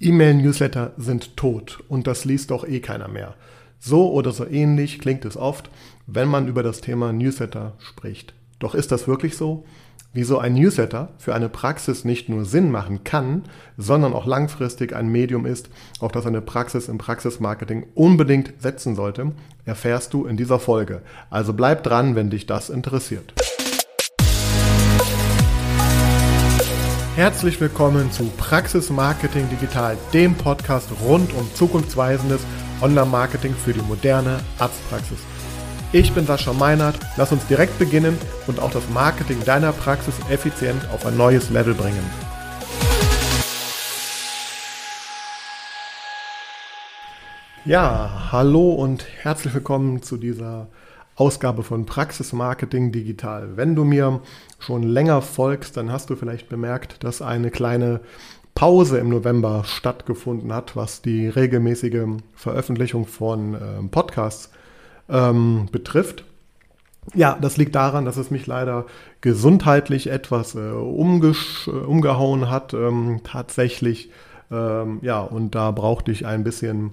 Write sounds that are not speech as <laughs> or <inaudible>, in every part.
E-Mail-Newsletter sind tot und das liest doch eh keiner mehr. So oder so ähnlich klingt es oft, wenn man über das Thema Newsletter spricht. Doch ist das wirklich so? Wieso ein Newsletter für eine Praxis nicht nur Sinn machen kann, sondern auch langfristig ein Medium ist, auf das eine Praxis im Praxismarketing unbedingt setzen sollte, erfährst du in dieser Folge. Also bleib dran, wenn dich das interessiert. Herzlich willkommen zu Praxis Marketing Digital, dem Podcast rund um zukunftsweisendes Online-Marketing für die moderne Arztpraxis. Ich bin Sascha Meinert, lass uns direkt beginnen und auch das Marketing deiner Praxis effizient auf ein neues Level bringen. Ja, hallo und herzlich willkommen zu dieser Ausgabe von Praxis Marketing Digital. Wenn du mir schon länger folgst, dann hast du vielleicht bemerkt, dass eine kleine Pause im November stattgefunden hat, was die regelmäßige Veröffentlichung von äh, Podcasts ähm, betrifft. Ja, das liegt daran, dass es mich leider gesundheitlich etwas äh, umgehauen hat. Ähm, tatsächlich ähm, ja, und da brauchte ich ein bisschen äh,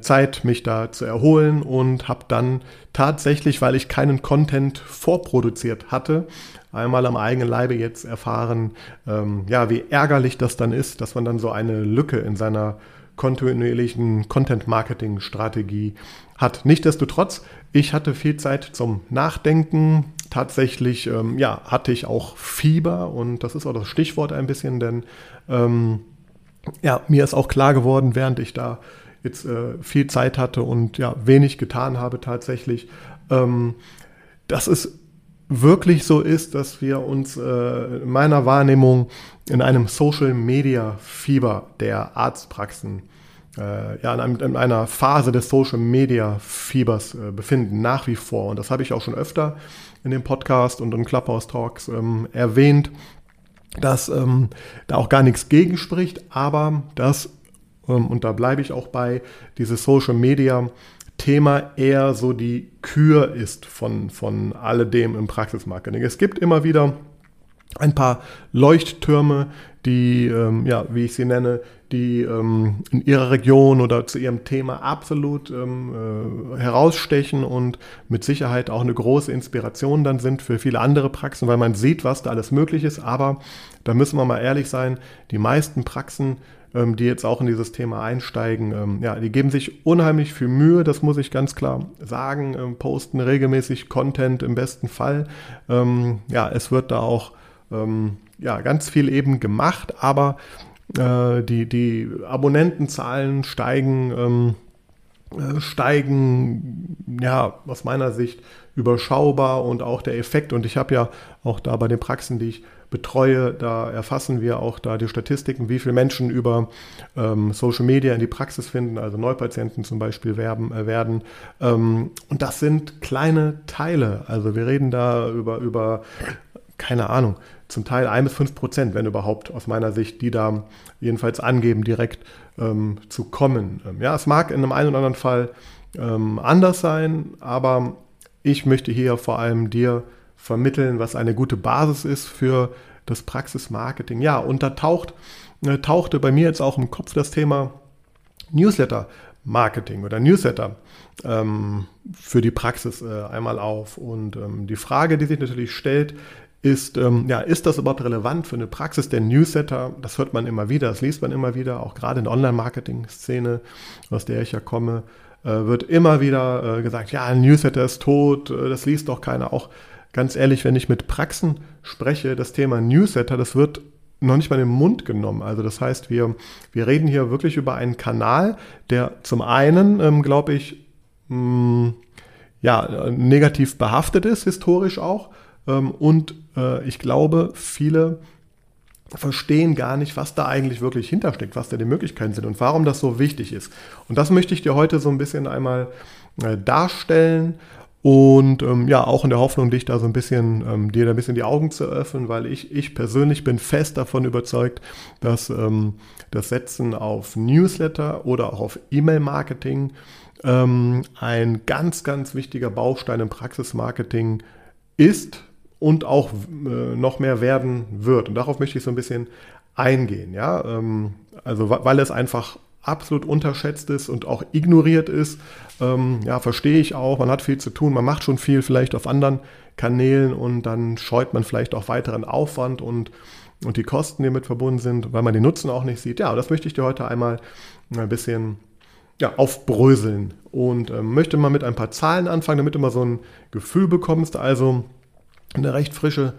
Zeit, mich da zu erholen und habe dann tatsächlich, weil ich keinen Content vorproduziert hatte, einmal am eigenen Leibe jetzt erfahren, ähm, ja, wie ärgerlich das dann ist, dass man dann so eine Lücke in seiner kontinuierlichen Content-Marketing-Strategie hat. Nichtsdestotrotz, ich hatte viel Zeit zum Nachdenken. Tatsächlich, ähm, ja, hatte ich auch Fieber und das ist auch das Stichwort ein bisschen, denn ähm, ja, mir ist auch klar geworden, während ich da jetzt äh, viel Zeit hatte und ja, wenig getan habe tatsächlich, ähm, dass es wirklich so ist, dass wir uns äh, in meiner Wahrnehmung in einem Social Media Fieber der Arztpraxen, äh, ja, in, einem, in, einer Phase des Social Media Fiebers äh, befinden, nach wie vor. Und das habe ich auch schon öfter in dem Podcast und in Clubhouse Talks ähm, erwähnt, dass ähm, da auch gar nichts gegen spricht, aber dass, und da bleibe ich auch bei, dieses Social Media Thema eher so die Kür ist von, von alledem im Praxismarketing. Es gibt immer wieder ein paar Leuchttürme, die, ähm, ja, wie ich sie nenne, die ähm, in ihrer Region oder zu ihrem Thema absolut ähm, äh, herausstechen und mit Sicherheit auch eine große Inspiration dann sind für viele andere Praxen, weil man sieht, was da alles möglich ist. Aber da müssen wir mal ehrlich sein, die meisten Praxen, ähm, die jetzt auch in dieses Thema einsteigen, ähm, ja, die geben sich unheimlich viel Mühe, das muss ich ganz klar sagen, ähm, posten regelmäßig Content im besten Fall. Ähm, ja, es wird da auch ähm, ja, ganz viel eben gemacht, aber äh, die, die Abonnentenzahlen steigen, ähm, äh, steigen, ja, aus meiner Sicht überschaubar und auch der Effekt. Und ich habe ja auch da bei den Praxen, die ich betreue, da erfassen wir auch da die Statistiken, wie viele Menschen über ähm, Social Media in die Praxis finden, also Neupatienten zum Beispiel werben, äh, werden. Ähm, und das sind kleine Teile. Also wir reden da über, über keine Ahnung, zum Teil ein bis fünf Prozent, wenn überhaupt, aus meiner Sicht, die da jedenfalls angeben, direkt ähm, zu kommen. Ähm, ja, es mag in einem einen oder anderen Fall ähm, anders sein, aber ich möchte hier vor allem dir vermitteln, was eine gute Basis ist für das Praxismarketing. Ja, und da taucht, äh, tauchte bei mir jetzt auch im Kopf das Thema Newsletter Marketing oder Newsletter ähm, für die Praxis äh, einmal auf. Und ähm, die Frage, die sich natürlich stellt, ist, ähm, ja, ist das überhaupt relevant für eine Praxis? Der Newsletter, das hört man immer wieder, das liest man immer wieder, auch gerade in der Online-Marketing-Szene, aus der ich ja komme, äh, wird immer wieder äh, gesagt, ja, ein Newsletter ist tot, äh, das liest doch keiner. Auch ganz ehrlich, wenn ich mit Praxen spreche, das Thema Newsletter, das wird noch nicht mal in den Mund genommen. Also das heißt, wir, wir reden hier wirklich über einen Kanal, der zum einen, ähm, glaube ich, mh, mm, ja, negativ behaftet ist, historisch auch, ähm, und äh, ich glaube, viele verstehen gar nicht, was da eigentlich wirklich hintersteckt, was da die Möglichkeiten sind und warum das so wichtig ist. Und das möchte ich dir heute so ein bisschen einmal äh, darstellen und ähm, ja, auch in der Hoffnung, dich da so ein bisschen, ähm, dir da ein bisschen die Augen zu öffnen, weil ich, ich persönlich bin fest davon überzeugt, dass ähm, das Setzen auf Newsletter oder auch auf E-Mail-Marketing ähm, ein ganz, ganz wichtiger Baustein im Praxismarketing ist und auch äh, noch mehr werden wird. Und darauf möchte ich so ein bisschen eingehen. Ja? Ähm, also weil es einfach absolut unterschätzt ist und auch ignoriert ist. Ähm, ja, verstehe ich auch. Man hat viel zu tun, man macht schon viel vielleicht auf anderen Kanälen und dann scheut man vielleicht auch weiteren Aufwand und, und die Kosten, die damit verbunden sind, weil man den Nutzen auch nicht sieht. Ja, das möchte ich dir heute einmal ein bisschen ja, aufbröseln und äh, möchte mal mit ein paar Zahlen anfangen, damit du mal so ein Gefühl bekommst. Also eine recht frische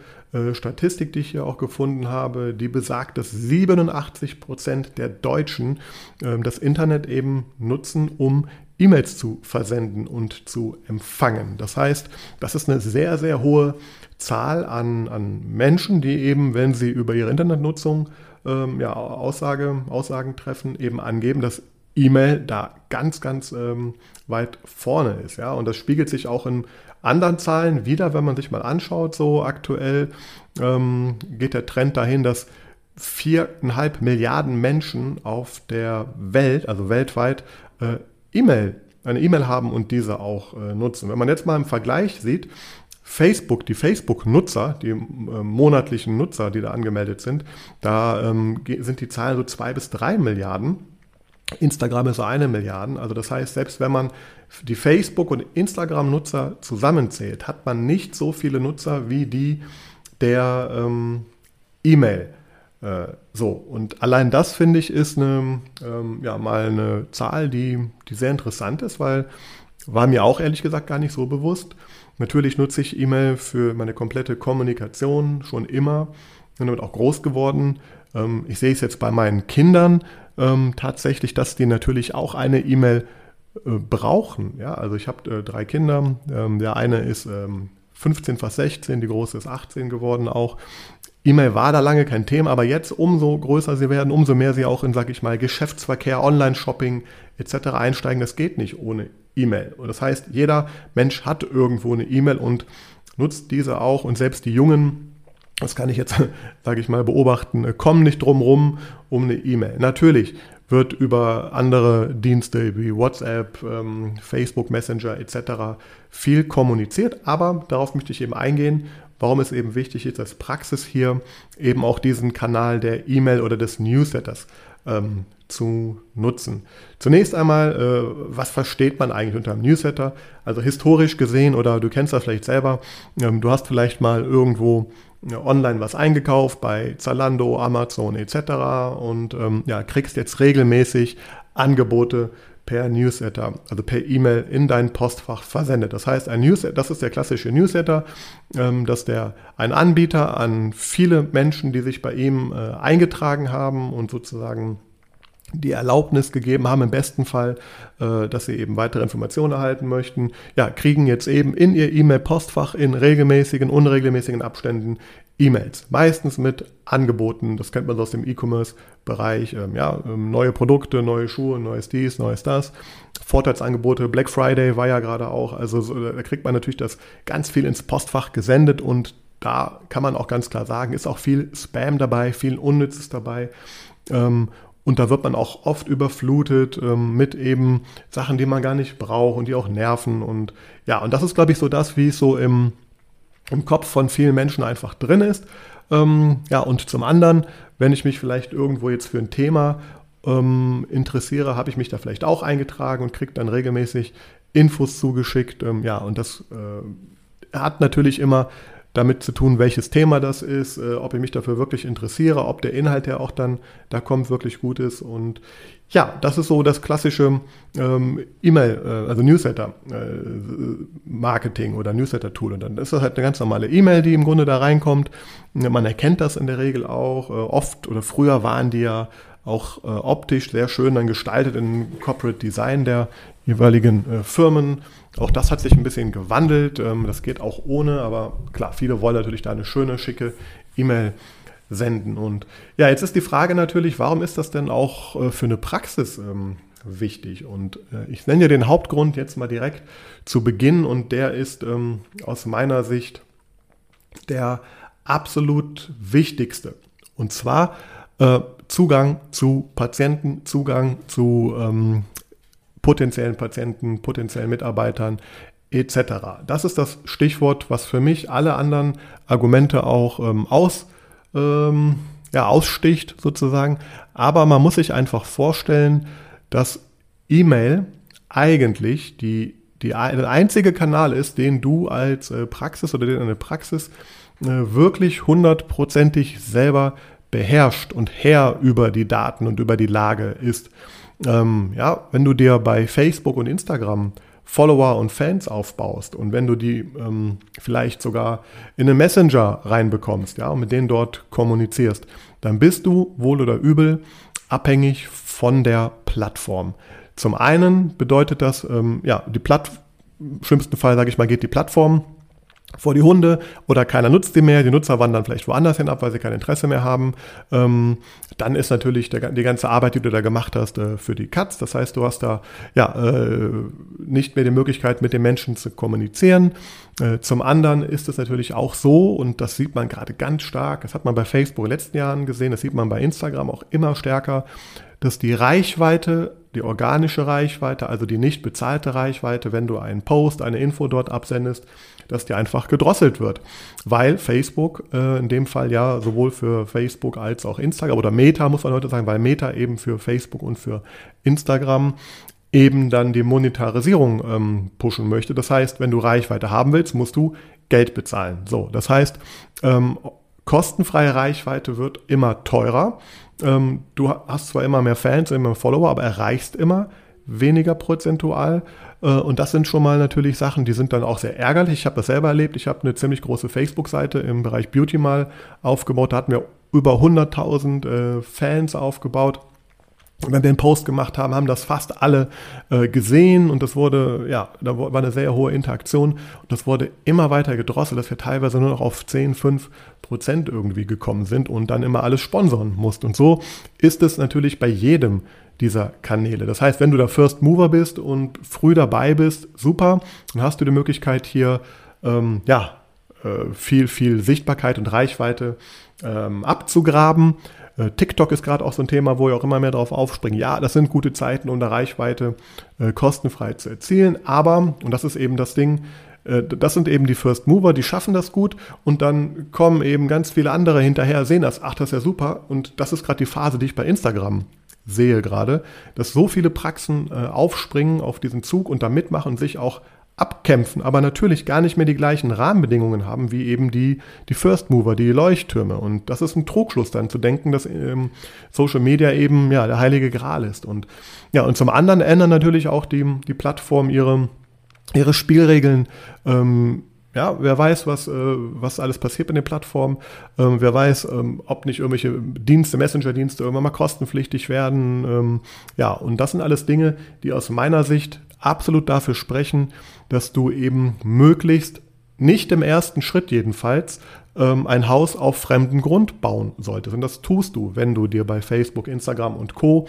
Statistik, die ich hier auch gefunden habe, die besagt, dass 87 Prozent der Deutschen äh, das Internet eben nutzen, um E-Mails zu versenden und zu empfangen. Das heißt, das ist eine sehr, sehr hohe Zahl an, an Menschen, die eben, wenn sie über ihre Internetnutzung ähm, ja, Aussage, Aussagen treffen, eben angeben, dass E-Mail da ganz, ganz ähm, weit vorne ist. Ja? Und das spiegelt sich auch in anderen Zahlen wieder, wenn man sich mal anschaut, so aktuell ähm, geht der Trend dahin, dass viereinhalb Milliarden Menschen auf der Welt, also weltweit, äh, E-Mail, eine E-Mail haben und diese auch äh, nutzen. Wenn man jetzt mal im Vergleich sieht, Facebook, die Facebook-Nutzer, die äh, monatlichen Nutzer, die da angemeldet sind, da ähm, sind die Zahlen so zwei bis drei Milliarden. Instagram ist eine Milliarde. Also das heißt, selbst wenn man die Facebook- und Instagram-Nutzer zusammenzählt, hat man nicht so viele Nutzer wie die der ähm, E-Mail. Äh, so, und allein das finde ich ist eine, ähm, ja, mal eine Zahl, die, die sehr interessant ist, weil war mir auch ehrlich gesagt gar nicht so bewusst. Natürlich nutze ich E-Mail für meine komplette Kommunikation schon immer. Bin damit auch groß geworden. Ähm, ich sehe es jetzt bei meinen Kindern ähm, tatsächlich, dass die natürlich auch eine E-Mail äh, brauchen. Ja, also ich habe äh, drei Kinder. Ähm, der eine ist 15, fast 16, die große ist 18 geworden auch. E-Mail war da lange kein Thema, aber jetzt umso größer sie werden, umso mehr sie auch in, sag ich mal, Geschäftsverkehr, Online-Shopping etc. einsteigen. Das geht nicht ohne E-Mail. Und das heißt, jeder Mensch hat irgendwo eine E-Mail und nutzt diese auch. Und selbst die Jungen, das kann ich jetzt, <laughs> sage ich mal, beobachten, kommen nicht drum rum um eine E-Mail. Natürlich wird über andere Dienste wie WhatsApp, ähm, Facebook Messenger etc. viel kommuniziert, aber darauf möchte ich eben eingehen, warum es eben wichtig ist, als Praxis hier eben auch diesen Kanal der E-Mail oder des Newsletters ähm, zu nutzen. Zunächst einmal, äh, was versteht man eigentlich unter einem Newsletter? Also historisch gesehen, oder du kennst das vielleicht selber, ähm, du hast vielleicht mal irgendwo online was eingekauft bei Zalando, Amazon etc. und ähm, ja, kriegst jetzt regelmäßig Angebote per Newsletter, also per E-Mail in dein Postfach versendet. Das heißt, ein Newsletter, das ist der klassische Newsletter, ähm, dass der ein Anbieter an viele Menschen, die sich bei ihm äh, eingetragen haben und sozusagen die Erlaubnis gegeben haben, im besten Fall, äh, dass sie eben weitere Informationen erhalten möchten, ja, kriegen jetzt eben in ihr E-Mail-Postfach in regelmäßigen, unregelmäßigen Abständen E-Mails. Meistens mit Angeboten, das kennt man aus dem E-Commerce-Bereich, ähm, ja, ähm, neue Produkte, neue Schuhe, neues dies, neues das. Vorteilsangebote, Black Friday war ja gerade auch, also so, da kriegt man natürlich das ganz viel ins Postfach gesendet und da kann man auch ganz klar sagen, ist auch viel Spam dabei, viel Unnützes dabei. Ähm, und da wird man auch oft überflutet ähm, mit eben Sachen, die man gar nicht braucht und die auch nerven. Und ja, und das ist, glaube ich, so das, wie es so im, im Kopf von vielen Menschen einfach drin ist. Ähm, ja, und zum anderen, wenn ich mich vielleicht irgendwo jetzt für ein Thema ähm, interessiere, habe ich mich da vielleicht auch eingetragen und kriege dann regelmäßig Infos zugeschickt. Ähm, ja, und das äh, hat natürlich immer damit zu tun, welches Thema das ist, äh, ob ich mich dafür wirklich interessiere, ob der Inhalt, der auch dann da kommt, wirklich gut ist. Und ja, das ist so das klassische ähm, E-Mail, äh, also Newsletter-Marketing äh, oder Newsletter-Tool. Und dann ist das halt eine ganz normale E-Mail, die im Grunde da reinkommt. Man erkennt das in der Regel auch. Äh, oft oder früher waren die ja auch äh, optisch sehr schön dann gestaltet im Corporate Design der jeweiligen äh, Firmen. Auch das hat sich ein bisschen gewandelt. Ähm, das geht auch ohne, aber klar, viele wollen natürlich da eine schöne, schicke E-Mail senden. Und ja, jetzt ist die Frage natürlich, warum ist das denn auch äh, für eine Praxis ähm, wichtig? Und äh, ich nenne ja den Hauptgrund jetzt mal direkt zu Beginn und der ist ähm, aus meiner Sicht der absolut wichtigste. Und zwar äh, Zugang zu Patienten, Zugang zu ähm, potenziellen Patienten, potenziellen Mitarbeitern etc. Das ist das Stichwort, was für mich alle anderen Argumente auch ähm, aus, ähm, ja, aussticht sozusagen. Aber man muss sich einfach vorstellen, dass E-Mail eigentlich die, die, der einzige Kanal ist, den du als äh, Praxis oder den eine Praxis äh, wirklich hundertprozentig selber beherrscht und Herr über die Daten und über die Lage ist. Ähm, ja, wenn du dir bei Facebook und Instagram Follower und Fans aufbaust und wenn du die ähm, vielleicht sogar in einen Messenger reinbekommst, ja, und mit denen dort kommunizierst, dann bist du wohl oder übel abhängig von der Plattform. Zum einen bedeutet das, ähm, ja, die im schlimmsten Fall, sage ich mal, geht die Plattform vor die Hunde oder keiner nutzt die mehr, die Nutzer wandern vielleicht woanders hin ab, weil sie kein Interesse mehr haben. Ähm, dann ist natürlich der, die ganze Arbeit, die du da gemacht hast, äh, für die Katz. Das heißt, du hast da ja äh, nicht mehr die Möglichkeit, mit den Menschen zu kommunizieren. Äh, zum anderen ist es natürlich auch so, und das sieht man gerade ganz stark, das hat man bei Facebook in den letzten Jahren gesehen, das sieht man bei Instagram auch immer stärker, dass die Reichweite die organische Reichweite, also die nicht bezahlte Reichweite, wenn du einen Post, eine Info dort absendest, dass die einfach gedrosselt wird. Weil Facebook äh, in dem Fall ja sowohl für Facebook als auch Instagram oder Meta muss man heute sagen, weil Meta eben für Facebook und für Instagram eben dann die Monetarisierung ähm, pushen möchte. Das heißt, wenn du Reichweite haben willst, musst du Geld bezahlen. So, das heißt, ähm, kostenfreie Reichweite wird immer teurer. Ähm, du hast zwar immer mehr Fans, immer mehr Follower, aber erreichst immer weniger prozentual. Äh, und das sind schon mal natürlich Sachen, die sind dann auch sehr ärgerlich. Ich habe das selber erlebt. Ich habe eine ziemlich große Facebook-Seite im Bereich Beauty mal aufgebaut. Da hatten wir über 100.000 äh, Fans aufgebaut. Und wenn wir den Post gemacht haben, haben das fast alle äh, gesehen und das wurde, ja, da war eine sehr hohe Interaktion und das wurde immer weiter gedrosselt, dass wir teilweise nur noch auf 10, 5 Prozent irgendwie gekommen sind und dann immer alles sponsern mussten. Und so ist es natürlich bei jedem dieser Kanäle. Das heißt, wenn du der First Mover bist und früh dabei bist, super, dann hast du die Möglichkeit hier, ähm, ja, äh, viel, viel Sichtbarkeit und Reichweite ähm, abzugraben. Äh, TikTok ist gerade auch so ein Thema, wo ich auch immer mehr drauf aufspringen. Ja, das sind gute Zeiten, um eine Reichweite äh, kostenfrei zu erzielen. Aber, und das ist eben das Ding, äh, das sind eben die First Mover, die schaffen das gut und dann kommen eben ganz viele andere hinterher, sehen das, ach, das ist ja super und das ist gerade die Phase, die ich bei Instagram sehe gerade, dass so viele Praxen äh, aufspringen auf diesen Zug und da mitmachen und sich auch abkämpfen, aber natürlich gar nicht mehr die gleichen Rahmenbedingungen haben wie eben die, die First Mover, die Leuchttürme. Und das ist ein Trugschluss dann zu denken, dass ähm, Social Media eben ja der heilige Gral ist. Und ja, und zum anderen ändern natürlich auch die, die Plattform ihre, ihre Spielregeln. Ähm, ja, wer weiß, was, äh, was alles passiert mit den Plattformen. Ähm, wer weiß, ähm, ob nicht irgendwelche Dienste, Messenger-Dienste irgendwann mal kostenpflichtig werden. Ähm, ja, und das sind alles Dinge, die aus meiner Sicht absolut dafür sprechen, dass du eben möglichst nicht im ersten Schritt jedenfalls ähm, ein Haus auf fremden Grund bauen solltest. Und das tust du, wenn du dir bei Facebook, Instagram und Co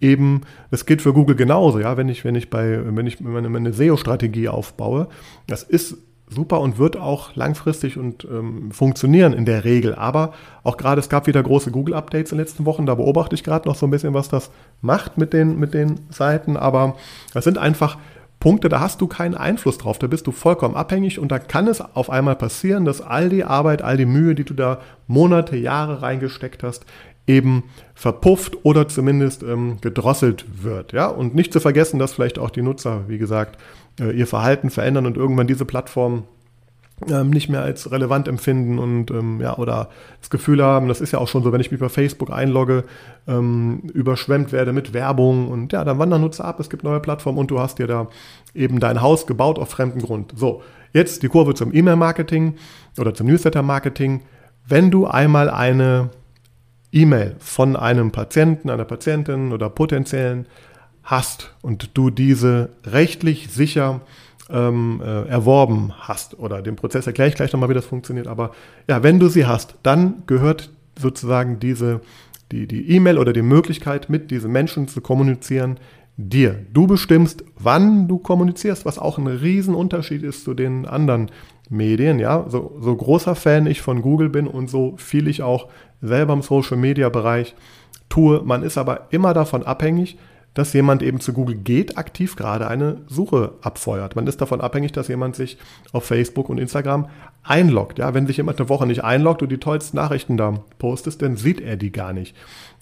eben, das gilt für Google genauso, ja, wenn ich, wenn ich bei, wenn ich meine, meine SEO-Strategie aufbaue, das ist super und wird auch langfristig und ähm, funktionieren in der Regel. Aber auch gerade, es gab wieder große Google-Updates in den letzten Wochen, da beobachte ich gerade noch so ein bisschen, was das macht mit den, mit den Seiten. Aber das sind einfach Punkte, da hast du keinen Einfluss drauf, da bist du vollkommen abhängig und da kann es auf einmal passieren, dass all die Arbeit, all die Mühe, die du da Monate, Jahre reingesteckt hast, eben verpufft oder zumindest ähm, gedrosselt wird. Ja? Und nicht zu vergessen, dass vielleicht auch die Nutzer, wie gesagt, äh, ihr Verhalten verändern und irgendwann diese Plattform ähm, nicht mehr als relevant empfinden und ähm, ja, oder das Gefühl haben, das ist ja auch schon so, wenn ich mich bei Facebook einlogge, ähm, überschwemmt werde mit Werbung und ja, dann wandern Nutzer ab, es gibt neue Plattformen und du hast dir da eben dein Haus gebaut auf fremden Grund. So, jetzt die Kurve zum E-Mail-Marketing oder zum Newsletter-Marketing. Wenn du einmal eine E-Mail von einem Patienten, einer Patientin oder potenziellen hast und du diese rechtlich sicher ähm, äh, erworben hast oder den Prozess erkläre ich gleich nochmal, wie das funktioniert, aber ja, wenn du sie hast, dann gehört sozusagen diese die die E-Mail oder die Möglichkeit mit diesen Menschen zu kommunizieren dir. Du bestimmst, wann du kommunizierst, was auch ein Riesenunterschied ist zu den anderen Medien. Ja, so, so großer Fan ich von Google bin und so viel ich auch selber im Social Media Bereich tue. Man ist aber immer davon abhängig, dass jemand eben zu Google geht, aktiv gerade eine Suche abfeuert. Man ist davon abhängig, dass jemand sich auf Facebook und Instagram einloggt. Ja, wenn sich jemand eine Woche nicht einloggt und die tollsten Nachrichten da postet, dann sieht er die gar nicht.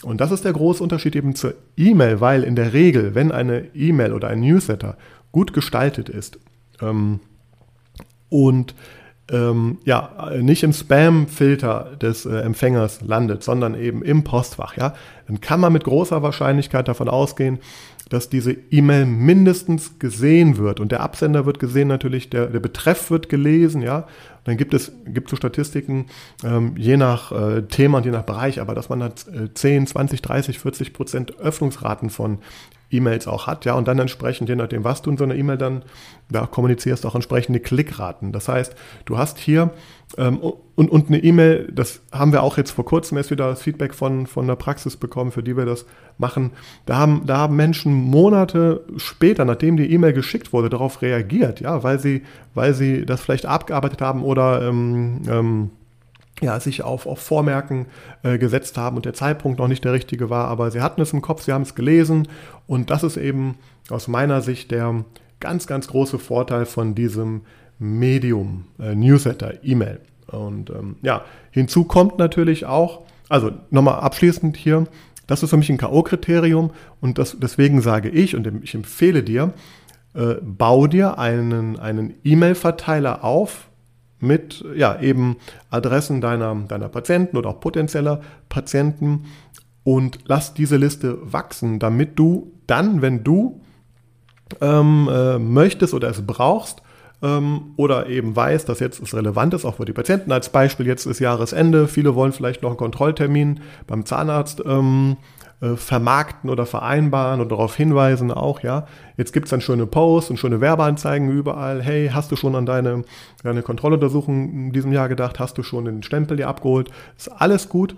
Und das ist der große Unterschied eben zur E-Mail, weil in der Regel, wenn eine E-Mail oder ein Newsletter gut gestaltet ist ähm, und ähm, ja, nicht im Spam-Filter des äh, Empfängers landet, sondern eben im Postfach, ja, dann kann man mit großer Wahrscheinlichkeit davon ausgehen, dass diese E-Mail mindestens gesehen wird. Und der Absender wird gesehen natürlich, der, der Betreff wird gelesen, ja. Dann gibt es gibt so Statistiken, ähm, je nach äh, Thema und je nach Bereich, aber dass man da äh, 10, 20, 30, 40 Prozent Öffnungsraten von E-Mails auch hat, ja, und dann entsprechend, je nachdem, was du in so einer E-Mail dann da kommunizierst, auch entsprechende Klickraten. Das heißt, du hast hier ähm, und, und eine E-Mail, das haben wir auch jetzt vor kurzem erst wieder das Feedback von, von der Praxis bekommen, für die wir das machen. Da haben, da haben Menschen Monate später, nachdem die E-Mail geschickt wurde, darauf reagiert, ja, weil sie, weil sie das vielleicht abgearbeitet haben oder ähm, ähm, ja, sich auf, auf Vormerken äh, gesetzt haben und der Zeitpunkt noch nicht der richtige war, aber sie hatten es im Kopf, sie haben es gelesen und das ist eben aus meiner Sicht der ganz, ganz große Vorteil von diesem Medium, äh, Newsletter, E-Mail. Und ähm, ja, hinzu kommt natürlich auch, also nochmal abschließend hier, das ist für mich ein K.O.-Kriterium und das, deswegen sage ich und ich empfehle dir, äh, bau dir einen, einen E-Mail-Verteiler auf, mit ja, eben Adressen deiner, deiner Patienten oder auch potenzieller Patienten und lass diese Liste wachsen, damit du dann, wenn du ähm, äh, möchtest oder es brauchst, ähm, oder eben weißt, dass jetzt es relevant ist, auch für die Patienten. Als Beispiel, jetzt ist Jahresende, viele wollen vielleicht noch einen Kontrolltermin beim Zahnarzt ähm, äh, vermarkten oder vereinbaren und darauf hinweisen auch, ja. Jetzt gibt es dann schöne Posts und schöne Werbeanzeigen überall. Hey, hast du schon an deine, deine Kontrolluntersuchung in diesem Jahr gedacht? Hast du schon den Stempel dir abgeholt? Ist alles gut.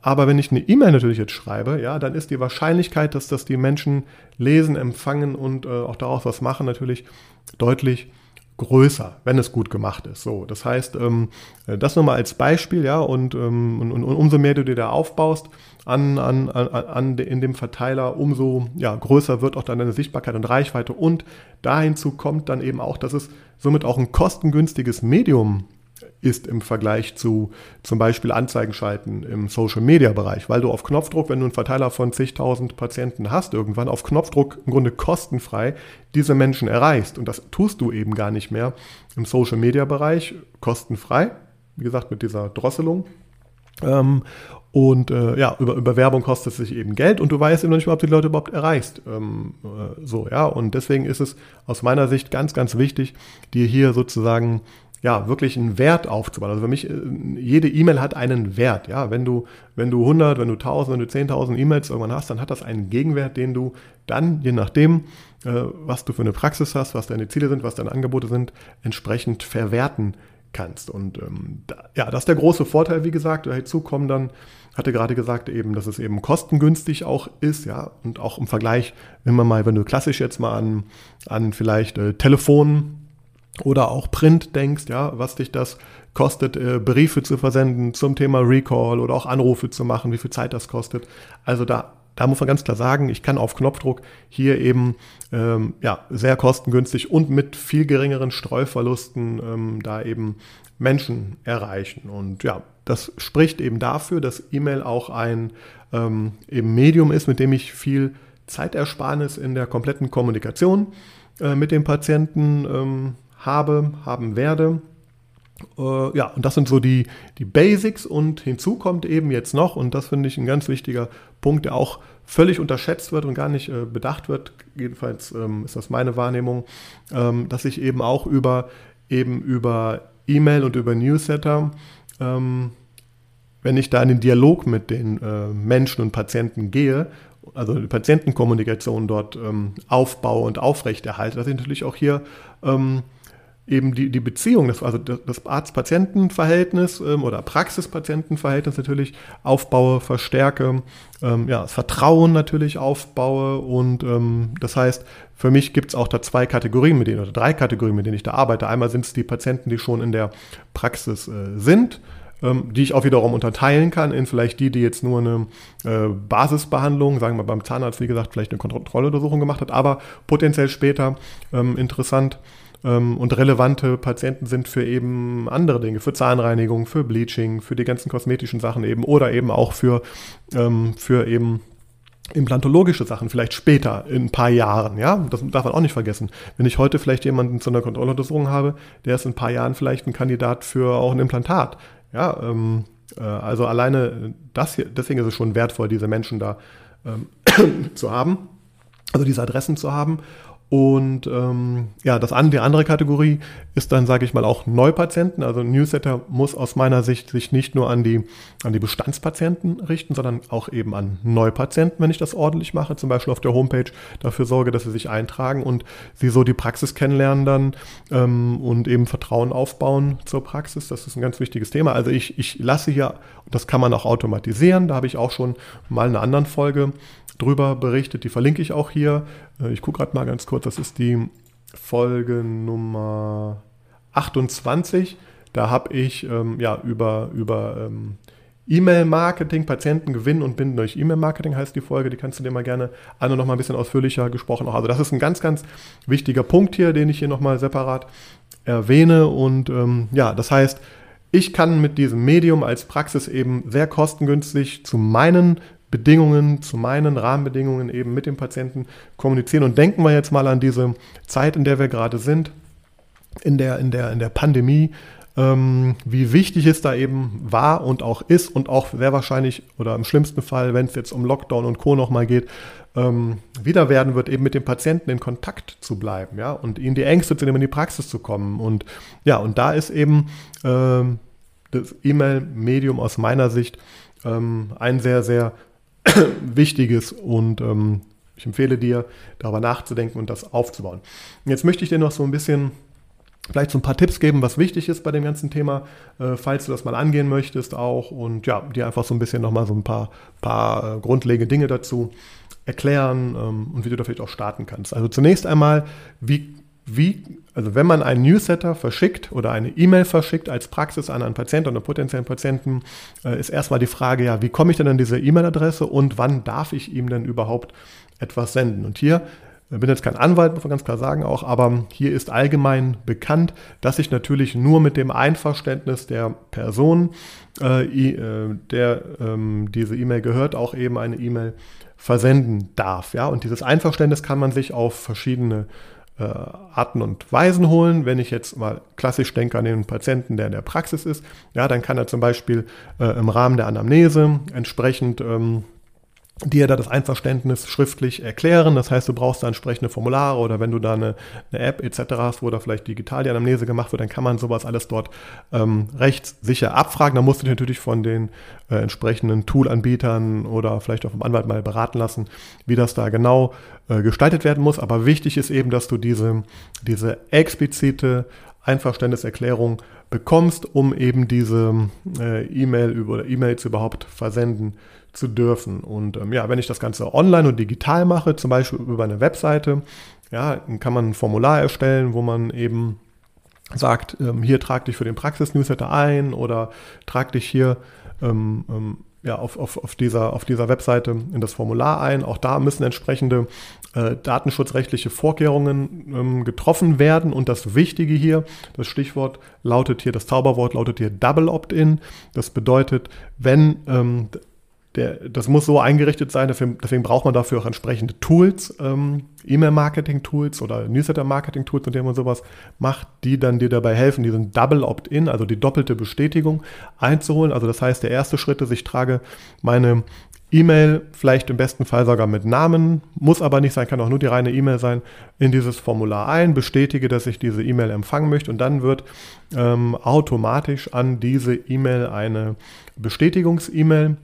Aber wenn ich eine E-Mail natürlich jetzt schreibe, ja, dann ist die Wahrscheinlichkeit, dass das die Menschen lesen, empfangen und äh, auch daraus was machen, natürlich deutlich größer, wenn es gut gemacht ist. So, das heißt, ähm, das nochmal als Beispiel, ja, und, ähm, und, und, umso mehr du dir da aufbaust an, an, an, an in dem Verteiler, umso ja, größer wird auch dann deine Sichtbarkeit und Reichweite. Und dahinzu kommt dann eben auch, dass es somit auch ein kostengünstiges Medium ist im Vergleich zu zum Beispiel Anzeigen schalten im Social Media Bereich, weil du auf Knopfdruck, wenn du einen Verteiler von zigtausend Patienten hast, irgendwann auf Knopfdruck im Grunde kostenfrei diese Menschen erreichst. Und das tust du eben gar nicht mehr im Social Media Bereich kostenfrei, wie gesagt, mit dieser Drosselung. Ähm, und äh, ja, über, über Werbung kostet es sich eben Geld und du weißt eben noch nicht mal, ob du die Leute überhaupt erreichst. Ähm, äh, so, ja. Und deswegen ist es aus meiner Sicht ganz, ganz wichtig, dir hier sozusagen ja, wirklich einen Wert aufzubauen. Also für mich, äh, jede E-Mail hat einen Wert. Ja, wenn du, wenn du 100, wenn du 1000, wenn du 10.000 E-Mails irgendwann hast, dann hat das einen Gegenwert, den du dann, je nachdem, äh, was du für eine Praxis hast, was deine Ziele sind, was deine Angebote sind, entsprechend verwerten kannst. Und ähm, da, ja, das ist der große Vorteil, wie gesagt. Dazu kommen dann, hatte gerade gesagt, eben, dass es eben kostengünstig auch ist, ja, und auch im Vergleich, wenn man mal, wenn du klassisch jetzt mal an, an vielleicht äh, Telefon oder auch Print denkst, ja, was dich das kostet, äh, Briefe zu versenden zum Thema Recall oder auch Anrufe zu machen, wie viel Zeit das kostet. Also da, da muss man ganz klar sagen, ich kann auf Knopfdruck hier eben ähm, ja, sehr kostengünstig und mit viel geringeren Streuverlusten ähm, da eben Menschen erreichen. Und ja, das spricht eben dafür, dass E-Mail auch ein ähm, eben Medium ist, mit dem ich viel Zeitersparnis in der kompletten Kommunikation äh, mit dem Patienten ähm, habe, haben werde. Äh, ja, und das sind so die, die Basics und hinzu kommt eben jetzt noch, und das finde ich ein ganz wichtiger Punkt, der auch völlig unterschätzt wird und gar nicht äh, bedacht wird, jedenfalls ähm, ist das meine Wahrnehmung, ähm, dass ich eben auch über eben über E-Mail und über Newsletter, ähm, wenn ich da in den Dialog mit den äh, Menschen und Patienten gehe, also die Patientenkommunikation dort ähm, aufbaue und aufrechterhalte, dass ich natürlich auch hier ähm, eben die, die Beziehung, das, also das Arzt-Patienten-Verhältnis ähm, oder Praxis-Patienten-Verhältnis natürlich aufbaue, verstärke, ähm, ja, das Vertrauen natürlich aufbaue und ähm, das heißt, für mich gibt es auch da zwei Kategorien, mit denen oder drei Kategorien, mit denen ich da arbeite. Einmal sind es die Patienten, die schon in der Praxis äh, sind ähm, die ich auch wiederum unterteilen kann in vielleicht die, die jetzt nur eine äh, Basisbehandlung, sagen wir beim Zahnarzt, wie gesagt, vielleicht eine Kontrolluntersuchung gemacht hat, aber potenziell später ähm, interessant und relevante Patienten sind für eben andere Dinge, für Zahnreinigung, für Bleaching, für die ganzen kosmetischen Sachen eben oder eben auch für, ähm, für eben implantologische Sachen, vielleicht später, in ein paar Jahren, ja, das darf man auch nicht vergessen. Wenn ich heute vielleicht jemanden zu einer Kontrolluntersuchung habe, der ist in ein paar Jahren vielleicht ein Kandidat für auch ein Implantat, ja, ähm, äh, also alleine das hier, deswegen ist es schon wertvoll, diese Menschen da ähm, <coughs> zu haben, also diese Adressen zu haben und ähm, ja, das an, die andere Kategorie ist dann, sage ich mal, auch Neupatienten. Also ein Newsletter muss aus meiner Sicht sich nicht nur an die, an die Bestandspatienten richten, sondern auch eben an Neupatienten, wenn ich das ordentlich mache. Zum Beispiel auf der Homepage dafür sorge, dass sie sich eintragen und sie so die Praxis kennenlernen dann ähm, und eben Vertrauen aufbauen zur Praxis. Das ist ein ganz wichtiges Thema. Also ich, ich lasse hier, das kann man auch automatisieren, da habe ich auch schon mal in einer anderen Folge drüber berichtet. Die verlinke ich auch hier. Äh, ich gucke gerade mal ganz kurz, das ist die Folge Nummer 28. Da habe ich ähm, ja über, über ähm, E-Mail-Marketing, Patientengewinn und Binden durch E-Mail-Marketing heißt die Folge, die kannst du dir mal gerne an und noch mal ein bisschen ausführlicher gesprochen. Also das ist ein ganz, ganz wichtiger Punkt hier, den ich hier noch mal separat erwähne. Und ähm, ja, das heißt, ich kann mit diesem Medium als Praxis eben sehr kostengünstig zu meinen Bedingungen, zu meinen Rahmenbedingungen eben mit dem Patienten kommunizieren. Und denken wir jetzt mal an diese Zeit, in der wir gerade sind, in der, in der, in der Pandemie, ähm, wie wichtig es da eben war und auch ist und auch sehr wahrscheinlich oder im schlimmsten Fall, wenn es jetzt um Lockdown und Co. nochmal geht, ähm, wieder werden wird, eben mit dem Patienten in Kontakt zu bleiben, ja, und ihnen die Ängste zu nehmen, in die Praxis zu kommen. Und ja, und da ist eben ähm, das E-Mail-Medium aus meiner Sicht ähm, ein sehr, sehr <coughs> Wichtiges und ähm, ich empfehle dir, darüber nachzudenken und das aufzubauen. Und jetzt möchte ich dir noch so ein bisschen vielleicht so ein paar Tipps geben, was wichtig ist bei dem ganzen Thema, äh, falls du das mal angehen möchtest auch und ja, dir einfach so ein bisschen nochmal so ein paar, paar äh, grundlegende Dinge dazu erklären ähm, und wie du da vielleicht auch starten kannst. Also zunächst einmal, wie wie, also wenn man einen Newsletter verschickt oder eine E-Mail verschickt als Praxis an einen Patienten oder potenziellen Patienten, äh, ist erstmal die Frage, ja, wie komme ich denn an diese E-Mail-Adresse und wann darf ich ihm denn überhaupt etwas senden? Und hier ich äh, bin jetzt kein Anwalt, muss man ganz klar sagen auch, aber hier ist allgemein bekannt, dass ich natürlich nur mit dem Einverständnis der Person, äh, äh, der ähm, diese E-Mail gehört, auch eben eine E-Mail versenden darf. Ja? Und dieses Einverständnis kann man sich auf verschiedene äh, Arten und Weisen holen. Wenn ich jetzt mal klassisch denke an den Patienten, der in der Praxis ist, ja, dann kann er zum Beispiel äh, im Rahmen der Anamnese entsprechend ähm, dir da das Einverständnis schriftlich erklären. Das heißt, du brauchst da entsprechende Formulare oder wenn du da eine, eine App etc. hast, wo da vielleicht digital die Anamnese gemacht wird, dann kann man sowas alles dort ähm, rechtssicher abfragen. Da musst du dich natürlich von den äh, entsprechenden Tool-Anbietern oder vielleicht auch vom Anwalt mal beraten lassen, wie das da genau äh, gestaltet werden muss. Aber wichtig ist eben, dass du diese, diese explizite Einverständniserklärung bekommst, um eben diese äh, E-Mail oder E-Mails überhaupt versenden zu dürfen. Und ähm, ja, wenn ich das Ganze online und digital mache, zum Beispiel über eine Webseite, ja, kann man ein Formular erstellen, wo man eben sagt, ähm, hier trag dich für den Praxis-Newsletter ein oder trag dich hier ähm, ähm, ja, auf, auf, auf, dieser, auf dieser Webseite in das Formular ein. Auch da müssen entsprechende äh, datenschutzrechtliche Vorkehrungen ähm, getroffen werden. Und das Wichtige hier, das Stichwort lautet hier, das Zauberwort lautet hier Double Opt-in. Das bedeutet, wenn ähm, der, das muss so eingerichtet sein, dafür, deswegen braucht man dafür auch entsprechende Tools, ähm, E-Mail-Marketing-Tools oder Newsletter-Marketing-Tools, mit denen man sowas macht, die dann dir dabei helfen, diesen Double Opt-in, also die doppelte Bestätigung einzuholen. Also das heißt, der erste Schritt ist, ich trage meine E-Mail, vielleicht im besten Fall sogar mit Namen, muss aber nicht sein, kann auch nur die reine E-Mail sein, in dieses Formular ein, bestätige, dass ich diese E-Mail empfangen möchte und dann wird ähm, automatisch an diese E-Mail eine Bestätigungs-E-Mail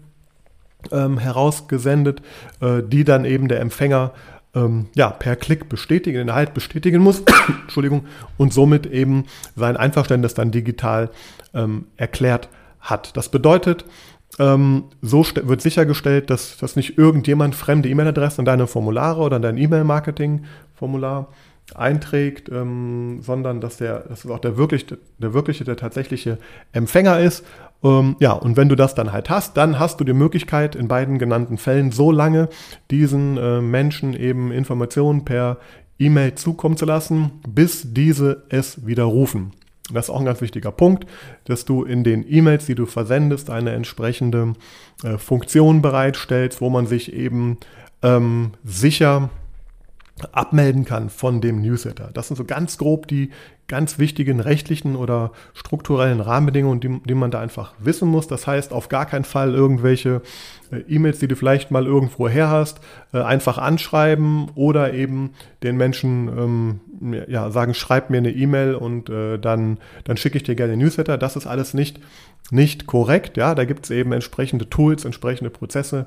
ähm, herausgesendet, äh, die dann eben der Empfänger ähm, ja, per Klick bestätigen, den Inhalt bestätigen muss, <coughs> Entschuldigung, und somit eben sein Einverständnis dann digital ähm, erklärt hat. Das bedeutet, ähm, so wird sichergestellt, dass, dass nicht irgendjemand fremde E-Mail-Adressen in deine Formulare oder in dein E-Mail-Marketing-Formular einträgt, ähm, sondern dass der, dass es auch der wirklich, der wirkliche, der tatsächliche Empfänger ist Ähm, ja, und wenn du das dann halt hast, dann hast du die Möglichkeit, in beiden genannten Fällen so lange diesen äh, Menschen eben Informationen per E-Mail zukommen zu lassen, bis diese es widerrufen. Das ist auch ein ganz wichtiger Punkt, dass du in den E-Mails, die du versendest, eine entsprechende äh, Funktion bereitstellst, wo man sich eben ähm, sicher abmelden kann von dem Newsletter. Das sind so ganz grob die ganz wichtigen rechtlichen oder strukturellen Rahmenbedingungen, die, die man da einfach wissen muss. Das heißt, auf gar keinen Fall irgendwelche äh, E-Mails, die du vielleicht mal irgendwo her hast, äh, einfach anschreiben oder eben den Menschen ähm, ja, sagen, schreib mir eine E-Mail und äh, dann, dann schicke ich dir gerne Newsletter. Das ist alles nicht, nicht korrekt. Ja, da gibt es eben entsprechende Tools, entsprechende Prozesse.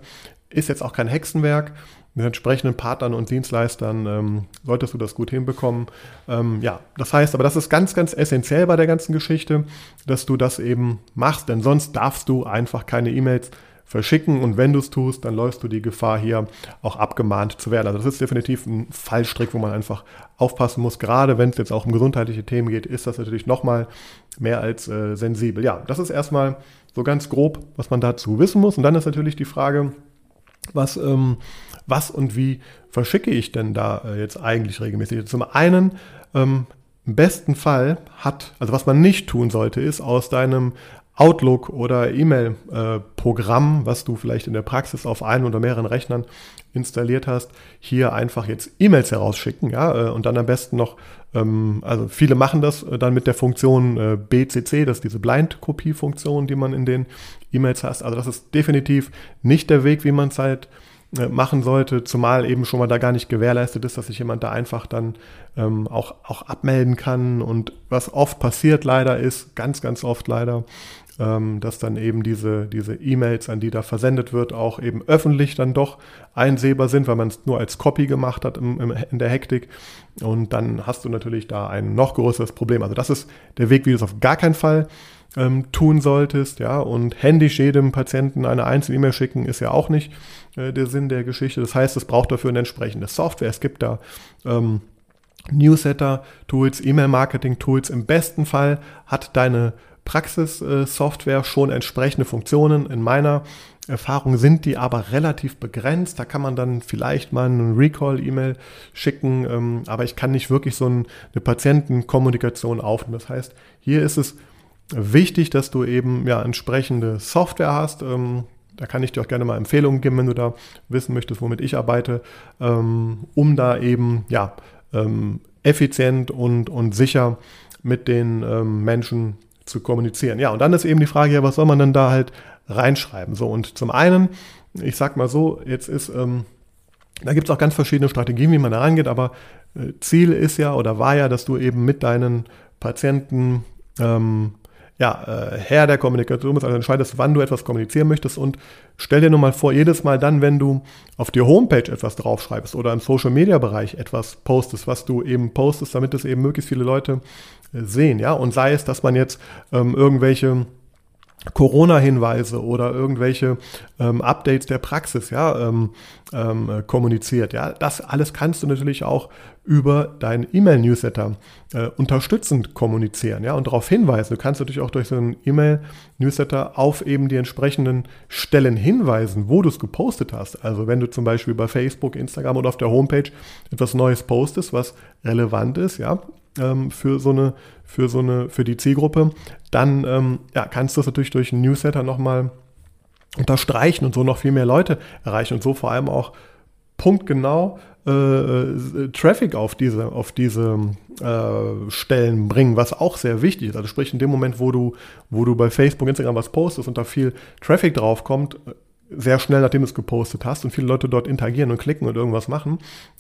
Ist jetzt auch kein Hexenwerk mit entsprechenden Partnern und Dienstleistern ähm, solltest du das gut hinbekommen. Ähm, ja, das heißt, aber das ist ganz, ganz essentiell bei der ganzen Geschichte, dass du das eben machst, denn sonst darfst du einfach keine E-Mails verschicken und wenn du es tust, dann läufst du die Gefahr hier auch abgemahnt zu werden. Also das ist definitiv ein Fallstrick, wo man einfach aufpassen muss. Gerade wenn es jetzt auch um gesundheitliche Themen geht, ist das natürlich nochmal mehr als äh, sensibel. Ja, das ist erstmal so ganz grob, was man dazu wissen muss. Und dann ist natürlich die Frage, was ähm, was und wie verschicke ich denn da äh, jetzt eigentlich regelmäßig? Zum einen, ähm, im besten Fall hat, also was man nicht tun sollte, ist aus deinem Outlook oder E-Mail-Programm, äh, was du vielleicht in der Praxis auf einem oder mehreren Rechnern installiert hast, hier einfach jetzt E-Mails herausschicken, ja, äh, und dann am besten noch, ähm, also viele machen das äh, dann mit der Funktion äh, BCC, das ist diese Blind-Kopie-Funktion, die man in den E-Mails hast. Also das ist definitiv nicht der Weg, wie man es halt machen sollte, zumal eben schon mal da gar nicht gewährleistet ist, dass sich jemand da einfach dann ähm, auch, auch abmelden kann. Und was oft passiert leider ist, ganz, ganz oft leider, ähm, dass dann eben diese, diese E-Mails, an die da versendet wird, auch eben öffentlich dann doch einsehbar sind, weil man es nur als Copy gemacht hat im, im, in der Hektik. Und dann hast du natürlich da ein noch größeres Problem. Also das ist der Weg, wie du es auf gar keinen Fall ähm, tun solltest, ja, und händisch jedem Patienten eine einzelne E-Mail schicken, ist ja auch nicht äh, der Sinn der Geschichte. Das heißt, es braucht dafür eine entsprechende Software. Es gibt da ähm, Newsletter-Tools, E-Mail-Marketing-Tools. Im besten Fall hat deine Praxis-Software schon entsprechende Funktionen. In meiner Erfahrung sind die aber relativ begrenzt. Da kann man dann vielleicht mal einen Recall-E-Mail schicken, ähm, aber ich kann nicht wirklich so eine Patientenkommunikation aufnehmen. Das heißt, hier ist es wichtig, dass du eben ja entsprechende Software hast. Ähm, da kann ich dir auch gerne mal Empfehlungen geben, wenn du da wissen möchtest, womit ich arbeite, ähm, um da eben ja ähm, effizient und, und sicher mit den ähm, Menschen zu kommunizieren. Ja, und dann ist eben die Frage, ja, was soll man denn da halt reinschreiben? So, und zum einen, ich sag mal so, jetzt ist, ähm, da gibt es auch ganz verschiedene Strategien, wie man da rangeht, aber äh, Ziel ist ja oder war ja, dass du eben mit deinen Patienten ähm, ja, äh, Herr der Kommunikation bist, also entscheidest, wann du etwas kommunizieren möchtest. Und stell dir nur mal vor, jedes Mal dann, wenn du auf die Homepage etwas draufschreibst oder im Social Media Bereich etwas postest, was du eben postest, damit es eben möglichst viele Leute äh, sehen, ja, und sei es, dass man jetzt ähm, irgendwelche Corona-Hinweise oder irgendwelche ähm, Updates der Praxis ja, ähm, ähm, äh, kommuniziert. Ja, das alles kannst du natürlich auch über deinen E-Mail-Newsletter äh, unterstützend kommunizieren ja, und darauf hinweisen. Du kannst natürlich auch durch so einen E-Mail-Newsletter auf eben die entsprechenden Stellen hinweisen, wo du es gepostet hast. Also wenn du zum Beispiel bei Facebook, Instagram oder auf der Homepage etwas Neues postest, was relevant ist, ja, ähm, für so eine, für so eine, für die Zielgruppe, dann ähm, ja, kannst du es natürlich durch einen Newsletter nochmal unterstreichen und so noch viel mehr Leute erreichen und so vor allem auch punktgenau äh, äh, Traffic auf diese, auf diese äh, Stellen bringen, was auch sehr wichtig ist. Also sprich, in dem Moment, wo du, wo du bei Facebook, Instagram was postest und da viel Traffic drauf kommt, sehr schnell, nachdem du es gepostet hast und viele Leute dort interagieren und klicken und irgendwas machen,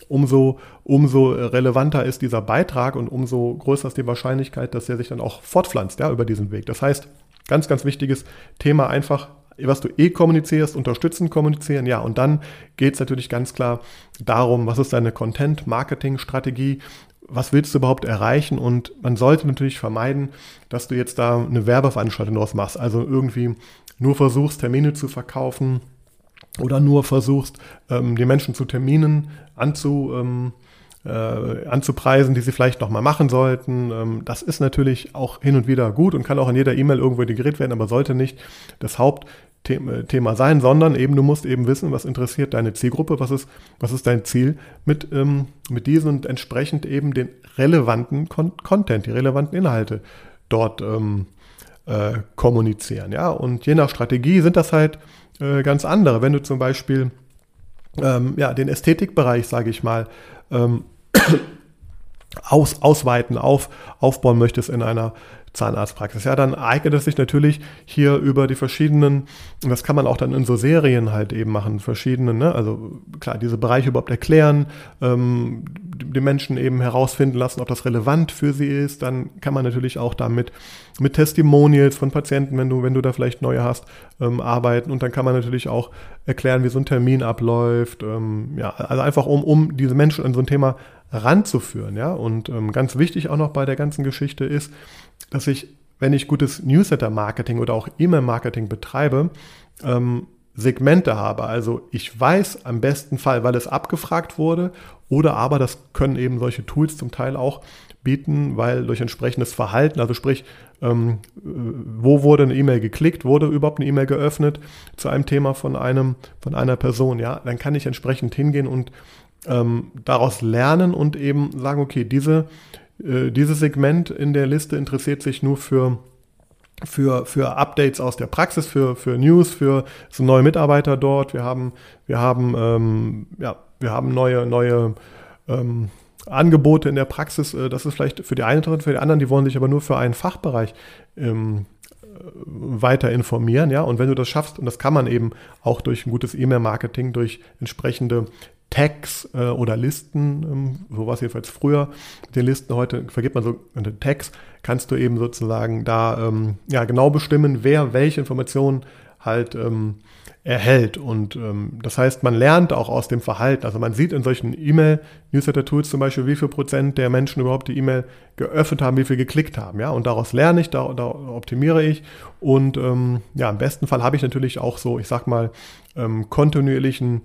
umso, umso relevanter ist dieser Beitrag und umso größer ist die Wahrscheinlichkeit, dass er sich dann auch fortpflanzt ja, über diesen Weg. Das heißt, ganz, ganz wichtiges Thema einfach, was du eh kommunizierst, unterstützend kommunizieren. Ja, und dann geht es natürlich ganz klar darum, was ist deine Content-Marketing-Strategie, was willst du überhaupt erreichen? Und man sollte natürlich vermeiden, dass du jetzt da eine Werbeveranstaltung draus machst. Also irgendwie nur versuchst, Termine zu verkaufen oder nur versuchst, ähm, die Menschen zu Terminen anzu, ähm, äh, anzupreisen, die sie vielleicht nochmal machen sollten. Ähm, das ist natürlich auch hin und wieder gut und kann auch in jeder E-Mail irgendwo integriert werden, aber sollte nicht das Hauptthema sein, sondern eben du musst eben wissen, was interessiert deine Zielgruppe, was ist, was ist dein Ziel mit, ähm, mit diesen und entsprechend eben den relevanten Con Content, die relevanten Inhalte dort ähm, äh, kommunizieren. Ja? Und je nach Strategie sind das halt äh, ganz andere. Wenn du zum Beispiel ähm, ja, den Ästhetikbereich, sage ich mal, ähm, <coughs> aus, ausweiten, auf, aufbauen möchtest in einer Zahnarztpraxis. Ja, dann eignet es sich natürlich hier über die verschiedenen, das kann man auch dann in so Serien halt eben machen, verschiedene, ne? also klar, diese Bereiche überhaupt erklären, ähm, die Menschen eben herausfinden lassen, ob das relevant für sie ist. Dann kann man natürlich auch damit mit Testimonials von Patienten, wenn du, wenn du da vielleicht neue hast, ähm, arbeiten. Und dann kann man natürlich auch erklären, wie so ein Termin abläuft. Ähm, ja, also einfach um, um diese Menschen an so ein Thema ranzuführen. Ja? Und ähm, ganz wichtig auch noch bei der ganzen Geschichte ist, dass ich, wenn ich gutes Newsletter-Marketing oder auch E-Mail-Marketing betreibe, ähm, Segmente habe. Also ich weiß am besten Fall, weil es abgefragt wurde, oder aber das können eben solche Tools zum Teil auch bieten, weil durch entsprechendes Verhalten, also sprich, ähm, wo wurde eine E-Mail geklickt, wurde überhaupt eine E-Mail geöffnet zu einem Thema von einem, von einer Person, ja, dann kann ich entsprechend hingehen und ähm, daraus lernen und eben sagen, okay, diese, äh, dieses Segment in der Liste interessiert sich nur für für, für Updates aus der Praxis, für, für News, für so neue Mitarbeiter dort. Wir haben, wir haben, ähm, ja, wir haben neue, neue ähm, Angebote in der Praxis. Äh, das ist vielleicht für die einen drin, für die anderen, die wollen sich aber nur für einen Fachbereich ähm, weiter informieren, ja. Und wenn du das schaffst, und das kann man eben auch durch ein gutes E-Mail-Marketing, durch entsprechende Tags äh, oder Listen, ähm, so war es jedenfalls früher, den Listen heute vergibt man so Tags, kannst du eben sozusagen da ähm, ja genau bestimmen, wer welche Informationen halt ähm, erhält. Und ähm, das heißt, man lernt auch aus dem Verhalten. Also man sieht in solchen E-Mail-Newsletter-Tools zum Beispiel, wie viel Prozent der Menschen überhaupt die E-Mail geöffnet haben, wie viel geklickt haben. Ja, und daraus lerne ich, da, da optimiere ich. Und ähm, ja, im besten Fall habe ich natürlich auch so, ich sag mal, ähm, kontinuierlichen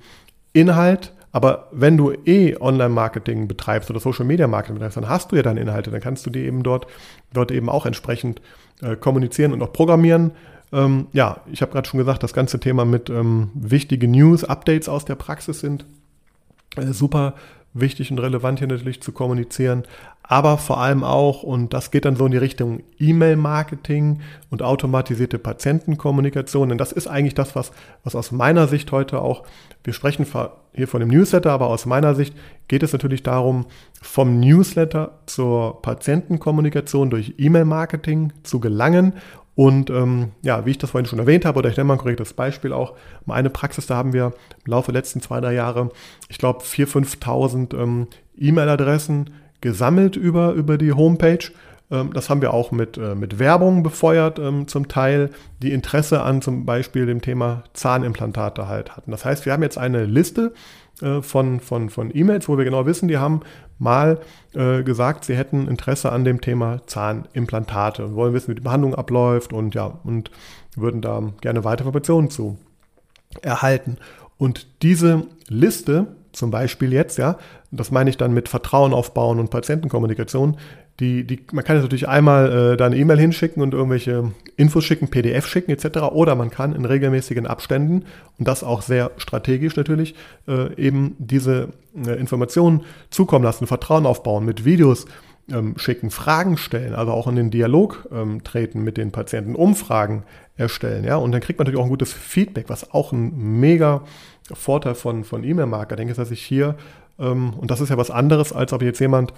Inhalt. Aber wenn du eh Online-Marketing betreibst oder Social-Media-Marketing betreibst, dann hast du ja deine Inhalte, dann kannst du die eben dort, dort eben auch entsprechend äh, kommunizieren und auch programmieren. Ähm, ja, ich habe gerade schon gesagt, das ganze Thema mit ähm, wichtige News, Updates aus der Praxis sind äh, super wichtig und relevant hier natürlich zu kommunizieren, aber vor allem auch, und das geht dann so in die Richtung E-Mail-Marketing und automatisierte Patientenkommunikation, denn das ist eigentlich das, was, was aus meiner Sicht heute auch, wir sprechen hier von dem Newsletter, aber aus meiner Sicht geht es natürlich darum, vom Newsletter zur Patientenkommunikation durch E-Mail-Marketing zu gelangen und ähm, ja, wie ich das vorhin schon erwähnt habe, oder ich nenne mal ein korrektes Beispiel auch, eine Praxis, da haben wir im Laufe der letzten zwei, drei Jahre, ich glaube, 4.000, 5.000 ähm, E-Mail-Adressen gesammelt über, über die Homepage. Ähm, das haben wir auch mit, äh, mit Werbung befeuert, ähm, zum Teil, die Interesse an zum Beispiel dem Thema Zahnimplantate halt hatten. Das heißt, wir haben jetzt eine Liste äh, von, von, von E-Mails, wo wir genau wissen, die haben mal äh, gesagt, sie hätten Interesse an dem Thema Zahnimplantate und wollen wissen, wie die Behandlung abläuft und ja, und würden da gerne weitere Informationen zu erhalten. Und diese Liste, zum Beispiel jetzt, ja, das meine ich dann mit Vertrauen aufbauen und Patientenkommunikation, die, die, man kann jetzt natürlich einmal äh, da eine E-Mail hinschicken und irgendwelche Infos schicken, PDF schicken etc. Oder man kann in regelmäßigen Abständen und das auch sehr strategisch natürlich äh, eben diese äh, Informationen zukommen lassen, Vertrauen aufbauen, mit Videos ähm, schicken, Fragen stellen, also auch in den Dialog ähm, treten mit den Patienten, Umfragen erstellen. Ja? Und dann kriegt man natürlich auch ein gutes Feedback, was auch ein mega Vorteil von, von E-Mail-Marketing ist, dass ich hier und das ist ja was anderes, als ob jetzt jemand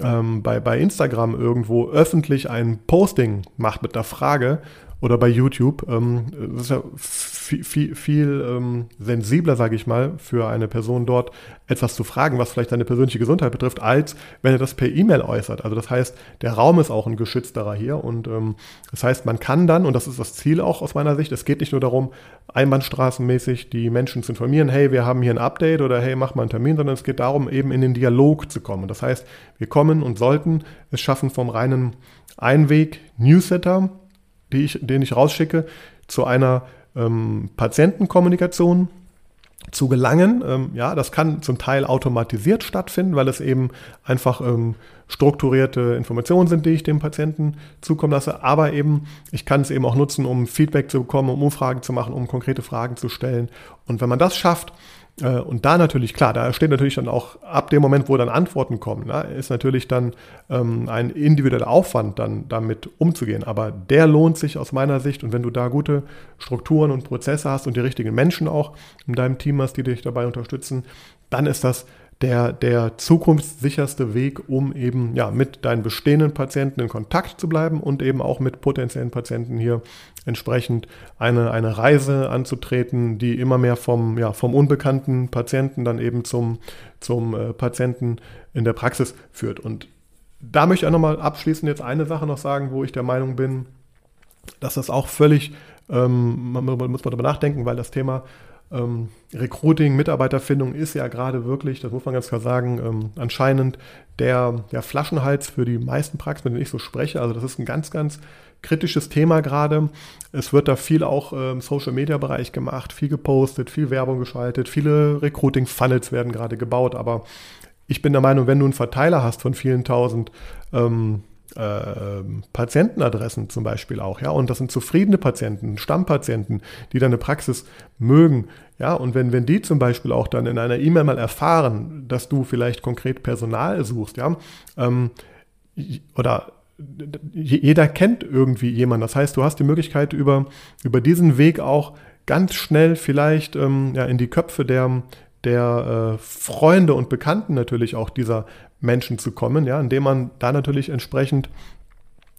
ähm, bei, bei Instagram irgendwo öffentlich ein Posting macht mit einer Frage oder bei YouTube. Ähm, das ist ja viel, viel, viel ähm, sensibler, sage ich mal, für eine Person dort etwas zu fragen, was vielleicht seine persönliche Gesundheit betrifft, als wenn er das per E-Mail äußert. Also das heißt, der Raum ist auch ein geschützterer hier und ähm, das heißt, man kann dann, und das ist das Ziel auch aus meiner Sicht, es geht nicht nur darum, einbahnstraßenmäßig die Menschen zu informieren, hey, wir haben hier ein Update oder hey, mach mal einen Termin, sondern es geht darum, eben in den Dialog zu kommen. Das heißt, wir kommen und sollten es schaffen, vom reinen Einweg-Newsletter die ich, den ich rausschicke, zu einer ähm, Patientenkommunikation, zu gelangen. Ähm, ja, das kann zum Teil automatisiert stattfinden, weil es eben einfach ähm, strukturierte Informationen sind, die ich dem Patienten zukommen lasse. Aber eben, ich kann es eben auch nutzen, um Feedback zu bekommen, um Umfragen zu machen, um konkrete Fragen zu stellen. Und wenn man das schafft, und da natürlich, klar, da steht natürlich dann auch ab dem Moment, wo dann Antworten kommen, ne, ist natürlich dann ähm, ein individueller Aufwand, dann damit umzugehen. Aber der lohnt sich aus meiner Sicht. Und wenn du da gute Strukturen und Prozesse hast und die richtigen Menschen auch in deinem Team hast, die dich dabei unterstützen, dann ist das der, der zukunftssicherste Weg, um eben ja, mit deinen bestehenden Patienten in Kontakt zu bleiben und eben auch mit potenziellen Patienten hier entsprechend eine, eine Reise anzutreten, die immer mehr vom, ja, vom unbekannten Patienten dann eben zum, zum äh, Patienten in der Praxis führt. Und da möchte ich auch nochmal abschließend jetzt eine Sache noch sagen, wo ich der Meinung bin, dass das auch völlig, ähm, man, man muss man darüber nachdenken, weil das Thema ähm, Recruiting, Mitarbeiterfindung ist ja gerade wirklich, das muss man ganz klar sagen, ähm, anscheinend der, der Flaschenhals für die meisten Praxen, mit denen ich so spreche. Also das ist ein ganz, ganz kritisches Thema gerade. Es wird da viel auch im ähm, Social Media Bereich gemacht, viel gepostet, viel Werbung geschaltet, viele Recruiting Funnels werden gerade gebaut. Aber ich bin der Meinung, wenn du einen Verteiler hast von vielen tausend ähm, äh, Patientenadressen zum Beispiel auch, ja, und das sind zufriedene Patienten, Stammpatienten, die deine Praxis mögen, ja, und wenn, wenn die zum Beispiel auch dann in einer E-Mail mal erfahren, dass du vielleicht konkret Personal suchst, ja, ähm, oder jeder kennt irgendwie jemanden. Das heißt, du hast die Möglichkeit, über, über diesen Weg auch ganz schnell vielleicht ähm, ja, in die Köpfe der, der äh, Freunde und Bekannten natürlich auch dieser Menschen zu kommen, ja, indem man da natürlich entsprechend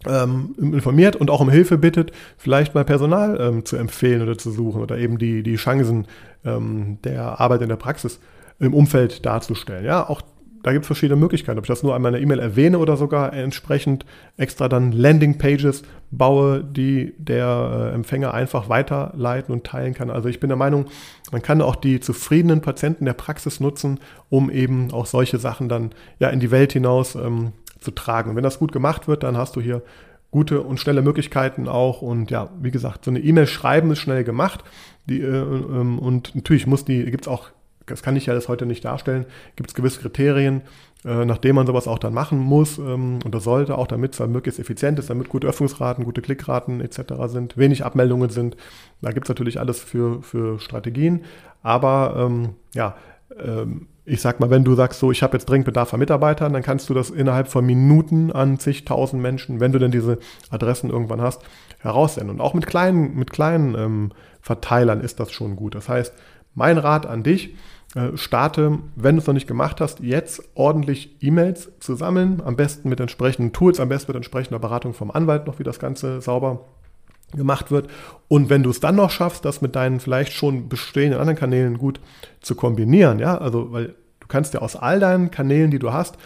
ähm, informiert und auch um Hilfe bittet, vielleicht mal Personal ähm, zu empfehlen oder zu suchen oder eben die, die Chancen ähm, der Arbeit in der Praxis im Umfeld darzustellen. Ja, auch da gibt es verschiedene Möglichkeiten, ob ich das nur einmal in der E-Mail erwähne oder sogar entsprechend extra dann Landing-Pages baue, die der äh, Empfänger einfach weiterleiten und teilen kann. Also ich bin der Meinung, man kann auch die zufriedenen Patienten der Praxis nutzen, um eben auch solche Sachen dann ja in die Welt hinaus ähm, zu tragen. Und wenn das gut gemacht wird, dann hast du hier gute und schnelle Möglichkeiten auch. Und ja, wie gesagt, so eine E-Mail schreiben ist schnell gemacht. Die, äh, ähm, und natürlich muss die, gibt es auch das kann ich ja das heute nicht darstellen, gibt es gewisse Kriterien, äh, nachdem man sowas auch dann machen muss ähm, und das sollte auch, damit es möglichst effizient ist, damit gute Öffnungsraten, gute Klickraten etc. sind, wenig Abmeldungen sind. Da gibt es natürlich alles für, für Strategien. Aber ähm, ja, ähm, ich sag mal, wenn du sagst, so, ich habe jetzt dringend Bedarf an Mitarbeitern, dann kannst du das innerhalb von Minuten an zigtausend Menschen, wenn du denn diese Adressen irgendwann hast, heraussenden. Und auch mit kleinen, mit kleinen ähm, Verteilern ist das schon gut. Das heißt, mein Rat an dich, äh, starte, wenn du es noch nicht gemacht hast, jetzt ordentlich E-Mails zu sammeln, am besten mit entsprechenden Tools, am besten mit entsprechender Beratung vom Anwalt noch, wie das Ganze sauber gemacht wird. Und wenn du es dann noch schaffst, das mit deinen vielleicht schon bestehenden anderen Kanälen gut zu kombinieren, ja, also weil du kannst ja aus all deinen Kanälen, die du hast,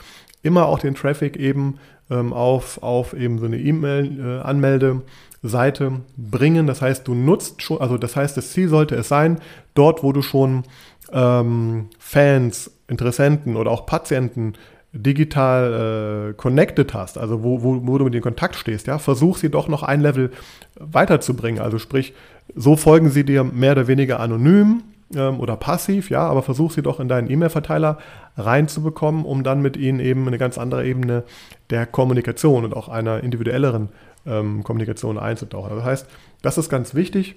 immer auch den Traffic eben ähm, auf, auf eben so eine E-Mail-Anmelde-Seite äh, bringen. Das heißt, du nutzt schon, also das heißt, das Ziel sollte es sein, dort, wo du schon ähm, Fans, Interessenten oder auch Patienten digital äh, connected hast, also wo, wo, wo du mit in Kontakt stehst, ja, versuch sie doch noch ein Level weiterzubringen. Also sprich, so folgen sie dir mehr oder weniger anonym ähm, oder passiv, ja, aber versuch sie doch in deinen E-Mail-Verteiler reinzubekommen, um dann mit ihnen eben eine ganz andere Ebene der Kommunikation und auch einer individuelleren ähm, Kommunikation einzutauchen. Das heißt, das ist ganz wichtig.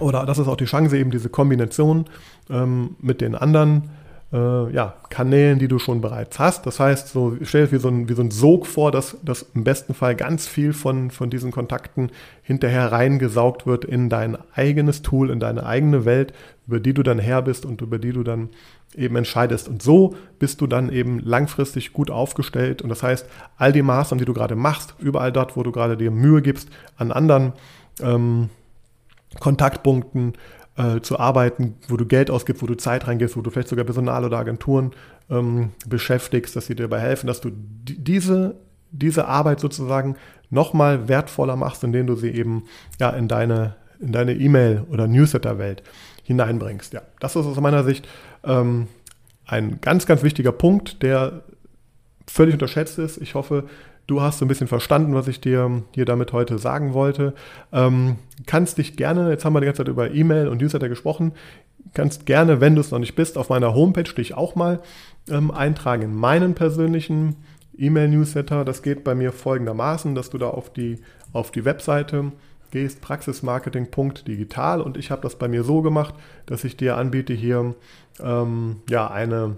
Oder das ist auch die Chance, eben diese Kombination ähm, mit den anderen äh, ja, Kanälen, die du schon bereits hast. Das heißt, so, stell dir wie so ein, wie so ein Sog vor, dass, dass im besten Fall ganz viel von, von diesen Kontakten hinterher reingesaugt wird in dein eigenes Tool, in deine eigene Welt, über die du dann her bist und über die du dann eben entscheidest. Und so bist du dann eben langfristig gut aufgestellt. Und das heißt, all die Maßnahmen, die du gerade machst, überall dort, wo du gerade dir Mühe gibst, an anderen ähm, Kontaktpunkten äh, zu arbeiten, wo du Geld ausgibst, wo du Zeit reingibst, wo du vielleicht sogar Personal oder Agenturen ähm, beschäftigst, dass sie dir dabei helfen, dass du diese, diese Arbeit sozusagen nochmal wertvoller machst, indem du sie eben ja, in deine in deine E-Mail- oder Newsletter-Welt hineinbringst. Ja, das ist aus meiner Sicht ähm, ein ganz, ganz wichtiger Punkt, der völlig unterschätzt ist. Ich hoffe, Du hast so ein bisschen verstanden, was ich dir hier damit heute sagen wollte. Ähm, kannst dich gerne, jetzt haben wir die ganze Zeit über E-Mail und Newsletter gesprochen, kannst gerne, wenn du es noch nicht bist, auf meiner Homepage dich auch mal ähm, eintragen in meinen persönlichen E-Mail-Newsletter. Das geht bei mir folgendermaßen, dass du da auf die, auf die Webseite gehst, praxismarketing.digital und ich habe das bei mir so gemacht, dass ich dir anbiete, hier ähm, ja, eine,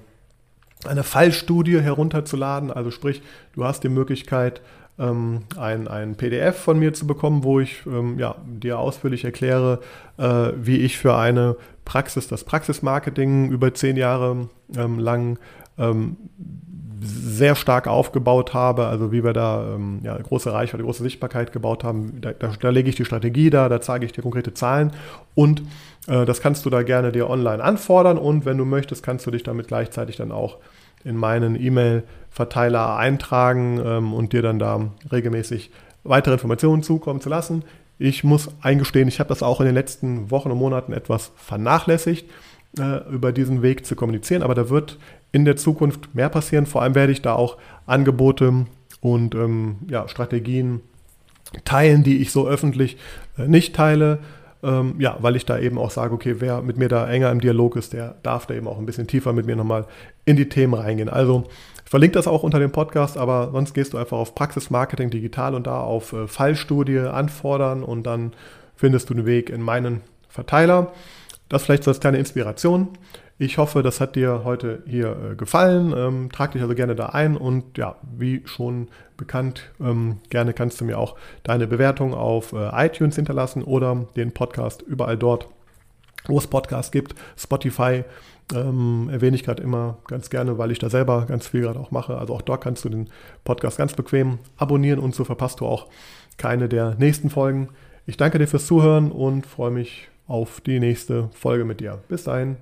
eine Fallstudie herunterzuladen. Also sprich, du hast die Möglichkeit, ähm, ein, ein PDF von mir zu bekommen, wo ich ähm, ja, dir ausführlich erkläre, äh, wie ich für eine Praxis, das Praxismarketing über zehn Jahre ähm, lang ähm, sehr stark aufgebaut habe, also wie wir da ähm, ja, große Reichweite, große Sichtbarkeit gebaut haben. Da, da, da, lege ich die Strategie da, da zeige ich dir konkrete Zahlen und äh, das kannst du da gerne dir online anfordern und wenn du möchtest, kannst du dich damit gleichzeitig dann auch in meinen E-Mail-Verteiler eintragen ähm, und dir dann da regelmäßig weitere Informationen zukommen zu lassen. Ich muss eingestehen, ich habe das auch in den letzten Wochen und Monaten etwas vernachlässigt, äh, über diesen Weg zu kommunizieren, aber da wird in der Zukunft mehr passieren. Vor allem werde ich da auch Angebote und ähm, ja, Strategien teilen, die ich so öffentlich äh, nicht teile. Ähm, ja, weil ich da eben auch sage, okay, wer mit mir da enger im Dialog ist, der darf da eben auch ein bisschen tiefer mit mir nochmal in die Themen reingehen. Also ich verlinke das auch unter dem Podcast, aber sonst gehst du einfach auf Praxis Marketing Digital und da auf äh, Fallstudie anfordern und dann findest du den Weg in meinen Verteiler. Das vielleicht so als kleine Inspiration. Ich hoffe, das hat dir heute hier äh, gefallen. Ähm, trag dich also gerne da ein und ja, wie schon bekannt, ähm, gerne kannst du mir auch deine Bewertung auf äh, iTunes hinterlassen oder den Podcast überall dort, wo es Podcasts gibt. Spotify ähm, erwähne ich gerade immer ganz gerne, weil ich da selber ganz viel gerade auch mache. Also auch dort kannst du den Podcast ganz bequem abonnieren und so verpasst du auch keine der nächsten Folgen. Ich danke dir fürs Zuhören und freue mich auf die nächste Folge mit dir. Bis dahin.